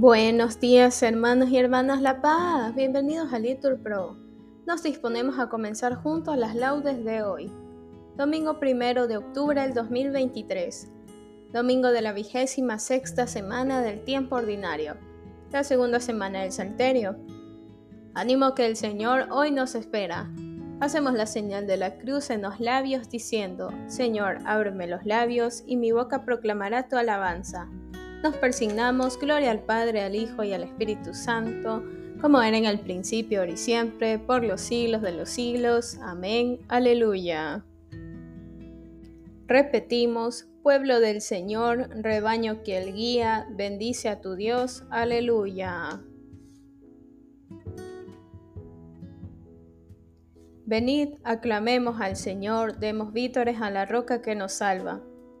Buenos días hermanos y hermanas La Paz, bienvenidos a Litur Pro. Nos disponemos a comenzar juntos las laudes de hoy, domingo primero de octubre del 2023, domingo de la vigésima sexta semana del tiempo ordinario, la segunda semana del Salterio. Ánimo que el Señor hoy nos espera. Hacemos la señal de la cruz en los labios diciendo, Señor, ábreme los labios y mi boca proclamará tu alabanza. Nos persignamos, gloria al Padre, al Hijo y al Espíritu Santo, como era en el principio, ahora y siempre, por los siglos de los siglos. Amén. Aleluya. Repetimos, pueblo del Señor, rebaño que el guía, bendice a tu Dios. Aleluya. Venid, aclamemos al Señor, demos vítores a la roca que nos salva.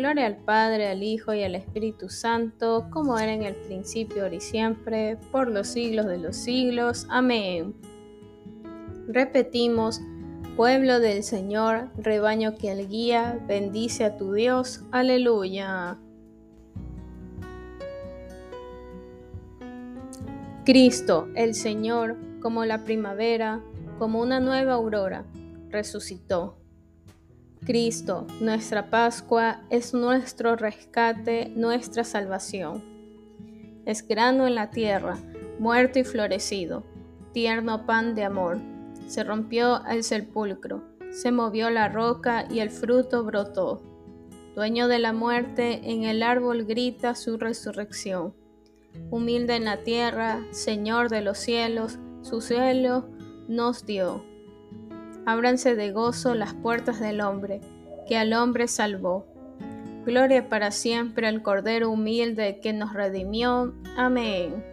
Gloria al Padre, al Hijo y al Espíritu Santo, como era en el principio, ahora y siempre, por los siglos de los siglos. Amén. Repetimos, pueblo del Señor, rebaño que al guía, bendice a tu Dios. Aleluya. Cristo, el Señor, como la primavera, como una nueva aurora, resucitó Cristo, nuestra Pascua, es nuestro rescate, nuestra salvación. Es grano en la tierra, muerto y florecido, tierno pan de amor. Se rompió el sepulcro, se movió la roca y el fruto brotó. Dueño de la muerte, en el árbol grita su resurrección. Humilde en la tierra, Señor de los cielos, su cielo nos dio ábranse de gozo las puertas del hombre, que al hombre salvó. Gloria para siempre al Cordero humilde que nos redimió. Amén.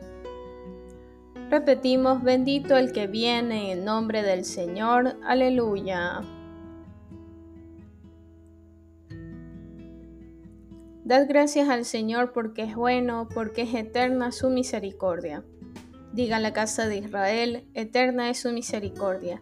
Repetimos, bendito el que viene en nombre del Señor. Aleluya. Dad gracias al Señor porque es bueno, porque es eterna su misericordia. Diga la casa de Israel, eterna es su misericordia.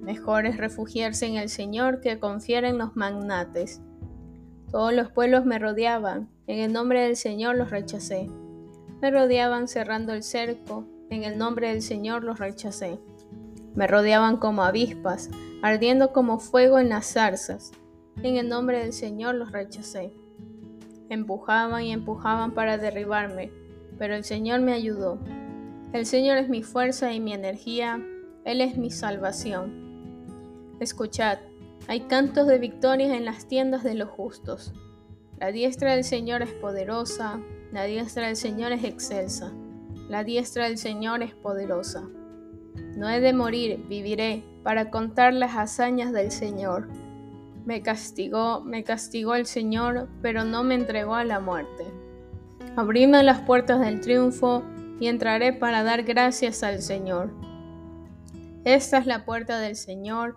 Mejor es refugiarse en el Señor que confiar en los magnates. Todos los pueblos me rodeaban, en el nombre del Señor los rechacé. Me rodeaban cerrando el cerco, en el nombre del Señor los rechacé. Me rodeaban como avispas, ardiendo como fuego en las zarzas. En el nombre del Señor los rechacé. Empujaban y empujaban para derribarme, pero el Señor me ayudó. El Señor es mi fuerza y mi energía, Él es mi salvación. Escuchad, hay cantos de victorias en las tiendas de los justos. La diestra del Señor es poderosa, la diestra del Señor es excelsa, la diestra del Señor es poderosa. No he de morir, viviré, para contar las hazañas del Señor. Me castigó, me castigó el Señor, pero no me entregó a la muerte. Abrime las puertas del triunfo y entraré para dar gracias al Señor. Esta es la puerta del Señor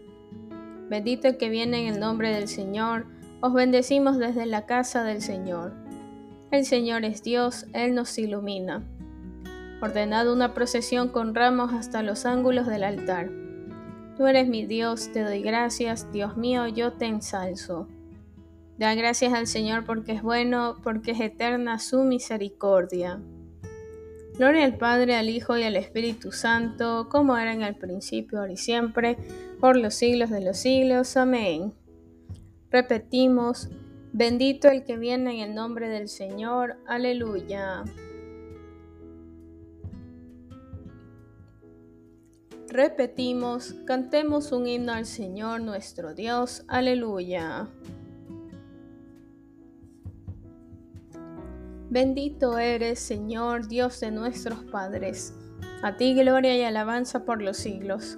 Bendito el que viene en el nombre del Señor, os bendecimos desde la casa del Señor. El Señor es Dios, Él nos ilumina. Ordenad una procesión con ramos hasta los ángulos del altar. Tú eres mi Dios, te doy gracias, Dios mío, yo te ensalzo. Da gracias al Señor porque es bueno, porque es eterna su misericordia. Gloria al Padre, al Hijo y al Espíritu Santo, como era en el principio, ahora y siempre, por los siglos de los siglos. Amén. Repetimos, bendito el que viene en el nombre del Señor. Aleluya. Repetimos, cantemos un himno al Señor nuestro Dios. Aleluya. Bendito eres, Señor, Dios de nuestros padres. A ti gloria y alabanza por los siglos.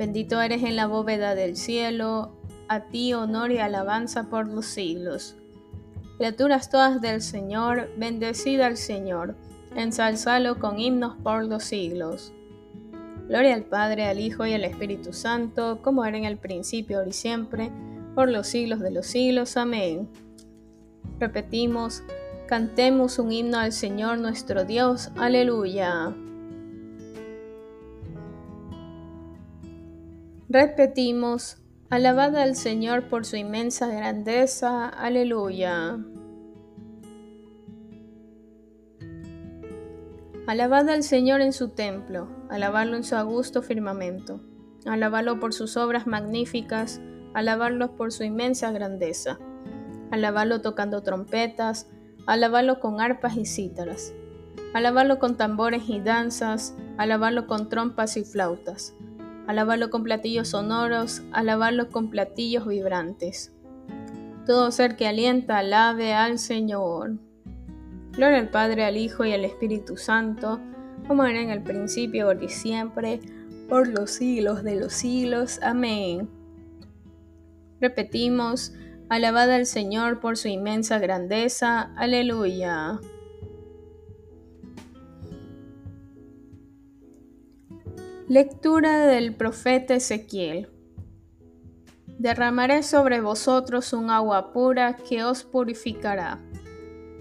Bendito eres en la bóveda del cielo, a ti honor y alabanza por los siglos. Criaturas todas del Señor, bendecida al Señor, ensalzalo con himnos por los siglos. Gloria al Padre, al Hijo y al Espíritu Santo, como era en el principio, ahora y siempre, por los siglos de los siglos. Amén. Repetimos, cantemos un himno al Señor nuestro Dios. Aleluya. Repetimos, alabad al Señor por su inmensa grandeza. Aleluya. Alabad al Señor en su templo, alabadlo en su augusto firmamento, alabadlo por sus obras magníficas, alabadlo por su inmensa grandeza alabarlo tocando trompetas, alabarlo con arpas y cítaras, alabarlo con tambores y danzas, alabarlo con trompas y flautas, alabarlo con platillos sonoros, alabarlo con platillos vibrantes. Todo ser que alienta, alabe al Señor. Gloria al Padre, al Hijo y al Espíritu Santo, como era en el principio, ahora y siempre, por los siglos de los siglos. Amén. Repetimos, Alabad al Señor por su inmensa grandeza. Aleluya. Lectura del profeta Ezequiel. Derramaré sobre vosotros un agua pura que os purificará.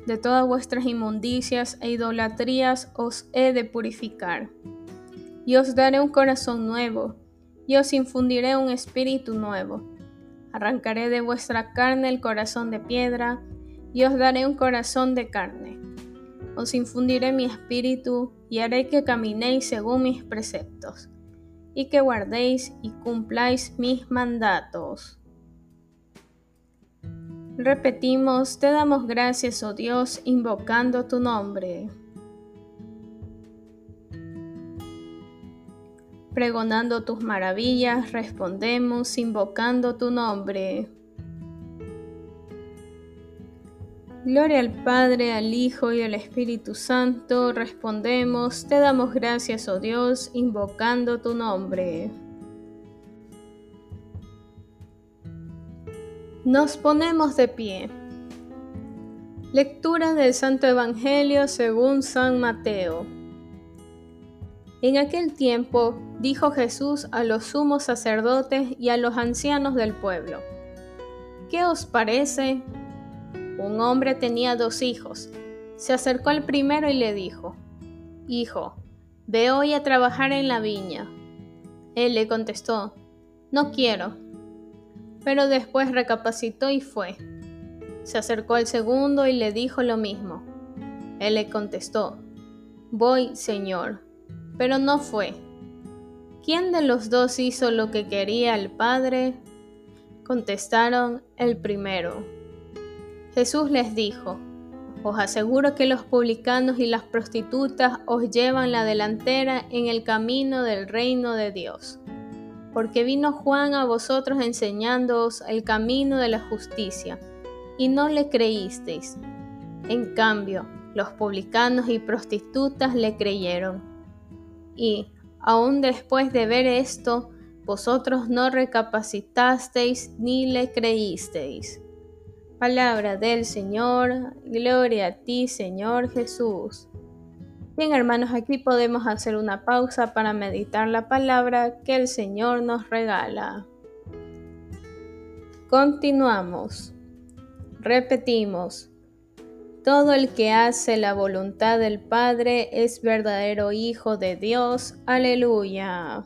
De todas vuestras inmundicias e idolatrías os he de purificar. Y os daré un corazón nuevo, y os infundiré un espíritu nuevo Arrancaré de vuestra carne el corazón de piedra y os daré un corazón de carne. Os infundiré mi espíritu y haré que caminéis según mis preceptos y que guardéis y cumpláis mis mandatos. Repetimos, te damos gracias, oh Dios, invocando tu nombre. pregonando tus maravillas, respondemos invocando tu nombre. Gloria al Padre, al Hijo y al Espíritu Santo, respondemos, te damos gracias, oh Dios, invocando tu nombre. Nos ponemos de pie. Lectura del Santo Evangelio según San Mateo. En aquel tiempo dijo Jesús a los sumos sacerdotes y a los ancianos del pueblo, ¿qué os parece? Un hombre tenía dos hijos. Se acercó al primero y le dijo, Hijo, ve hoy a trabajar en la viña. Él le contestó, No quiero. Pero después recapacitó y fue. Se acercó al segundo y le dijo lo mismo. Él le contestó, Voy, Señor pero no fue. ¿Quién de los dos hizo lo que quería el Padre? Contestaron el primero. Jesús les dijo, Os aseguro que los publicanos y las prostitutas os llevan la delantera en el camino del reino de Dios. Porque vino Juan a vosotros enseñándoos el camino de la justicia, y no le creísteis. En cambio, los publicanos y prostitutas le creyeron. Y, aun después de ver esto, vosotros no recapacitasteis ni le creísteis. Palabra del Señor, gloria a ti Señor Jesús. Bien hermanos, aquí podemos hacer una pausa para meditar la palabra que el Señor nos regala. Continuamos. Repetimos. Todo el que hace la voluntad del Padre es verdadero Hijo de Dios. Aleluya.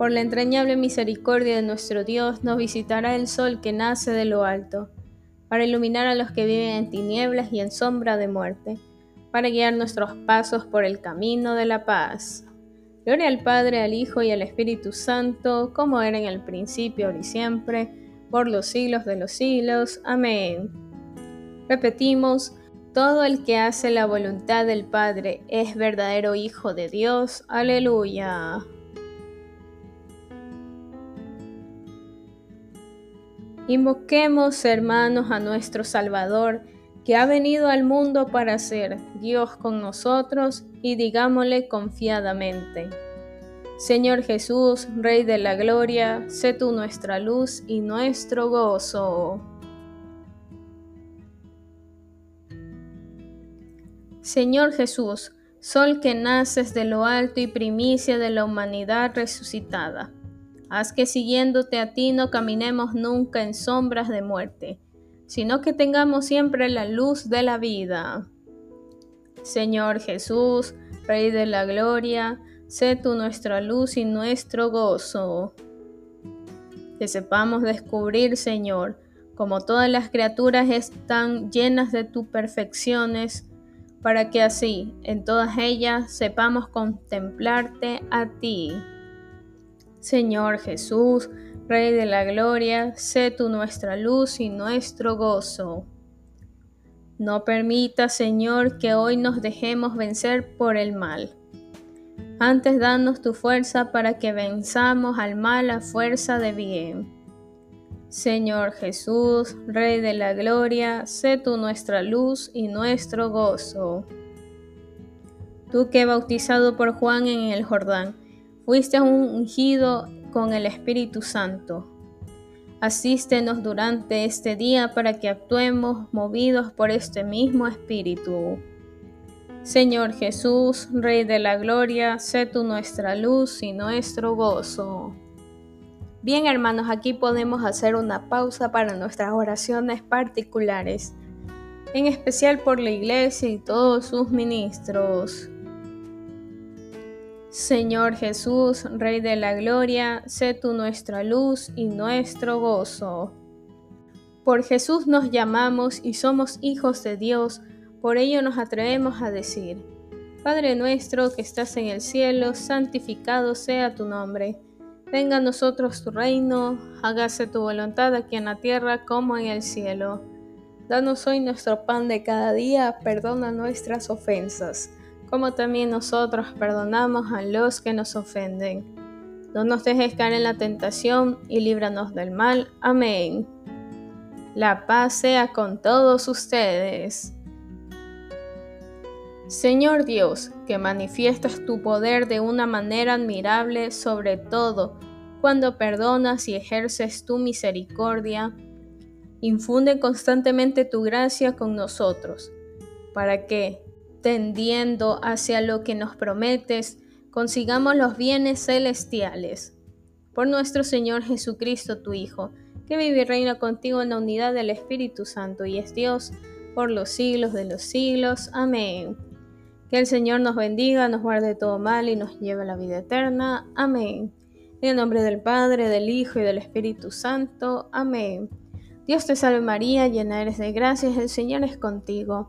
por la entrañable misericordia de nuestro Dios nos visitará el sol que nace de lo alto, para iluminar a los que viven en tinieblas y en sombra de muerte, para guiar nuestros pasos por el camino de la paz. Gloria al Padre, al Hijo y al Espíritu Santo, como era en el principio, ahora y siempre, por los siglos de los siglos. Amén. Repetimos, todo el que hace la voluntad del Padre es verdadero Hijo de Dios. Aleluya. Invoquemos, hermanos, a nuestro Salvador, que ha venido al mundo para ser Dios con nosotros, y digámosle confiadamente. Señor Jesús, Rey de la Gloria, sé tú nuestra luz y nuestro gozo. Señor Jesús, Sol que naces de lo alto y primicia de la humanidad resucitada Haz que siguiéndote a ti no caminemos nunca en sombras de muerte, sino que tengamos siempre la luz de la vida. Señor Jesús, Rey de la Gloria, sé tú nuestra luz y nuestro gozo. Que sepamos descubrir, Señor, como todas las criaturas están llenas de tus perfecciones, para que así, en todas ellas, sepamos contemplarte a ti. Señor Jesús, Rey de la Gloria, sé tú nuestra luz y nuestro gozo. No permita, Señor, que hoy nos dejemos vencer por el mal. Antes danos tu fuerza para que venzamos al mal a fuerza de bien. Señor Jesús, Rey de la Gloria, sé tú nuestra luz y nuestro gozo. Tú que bautizado por Juan en el Jordán, Fuiste ungido con el Espíritu Santo. Asístenos durante este día para que actuemos movidos por este mismo Espíritu. Señor Jesús, Rey de la Gloria, sé tú nuestra luz y nuestro gozo. Bien hermanos, aquí podemos hacer una pausa para nuestras oraciones particulares, en especial por la Iglesia y todos sus ministros. Señor Jesús, Rey de la Gloria, sé tú nuestra luz y nuestro gozo. Por Jesús nos llamamos y somos hijos de Dios, por ello nos atrevemos a decir, Padre nuestro que estás en el cielo, santificado sea tu nombre. Venga a nosotros tu reino, hágase tu voluntad aquí en la tierra como en el cielo. Danos hoy nuestro pan de cada día, perdona nuestras ofensas como también nosotros perdonamos a los que nos ofenden. No nos dejes caer en la tentación y líbranos del mal. Amén. La paz sea con todos ustedes. Señor Dios, que manifiestas tu poder de una manera admirable, sobre todo cuando perdonas y ejerces tu misericordia, infunde constantemente tu gracia con nosotros, para que, tendiendo hacia lo que nos prometes, consigamos los bienes celestiales. Por nuestro Señor Jesucristo, tu Hijo, que vive y reina contigo en la unidad del Espíritu Santo y es Dios por los siglos de los siglos. Amén. Que el Señor nos bendiga, nos guarde todo mal y nos lleve a la vida eterna. Amén. En el nombre del Padre, del Hijo y del Espíritu Santo. Amén. Dios te salve María, llena eres de gracias, el Señor es contigo.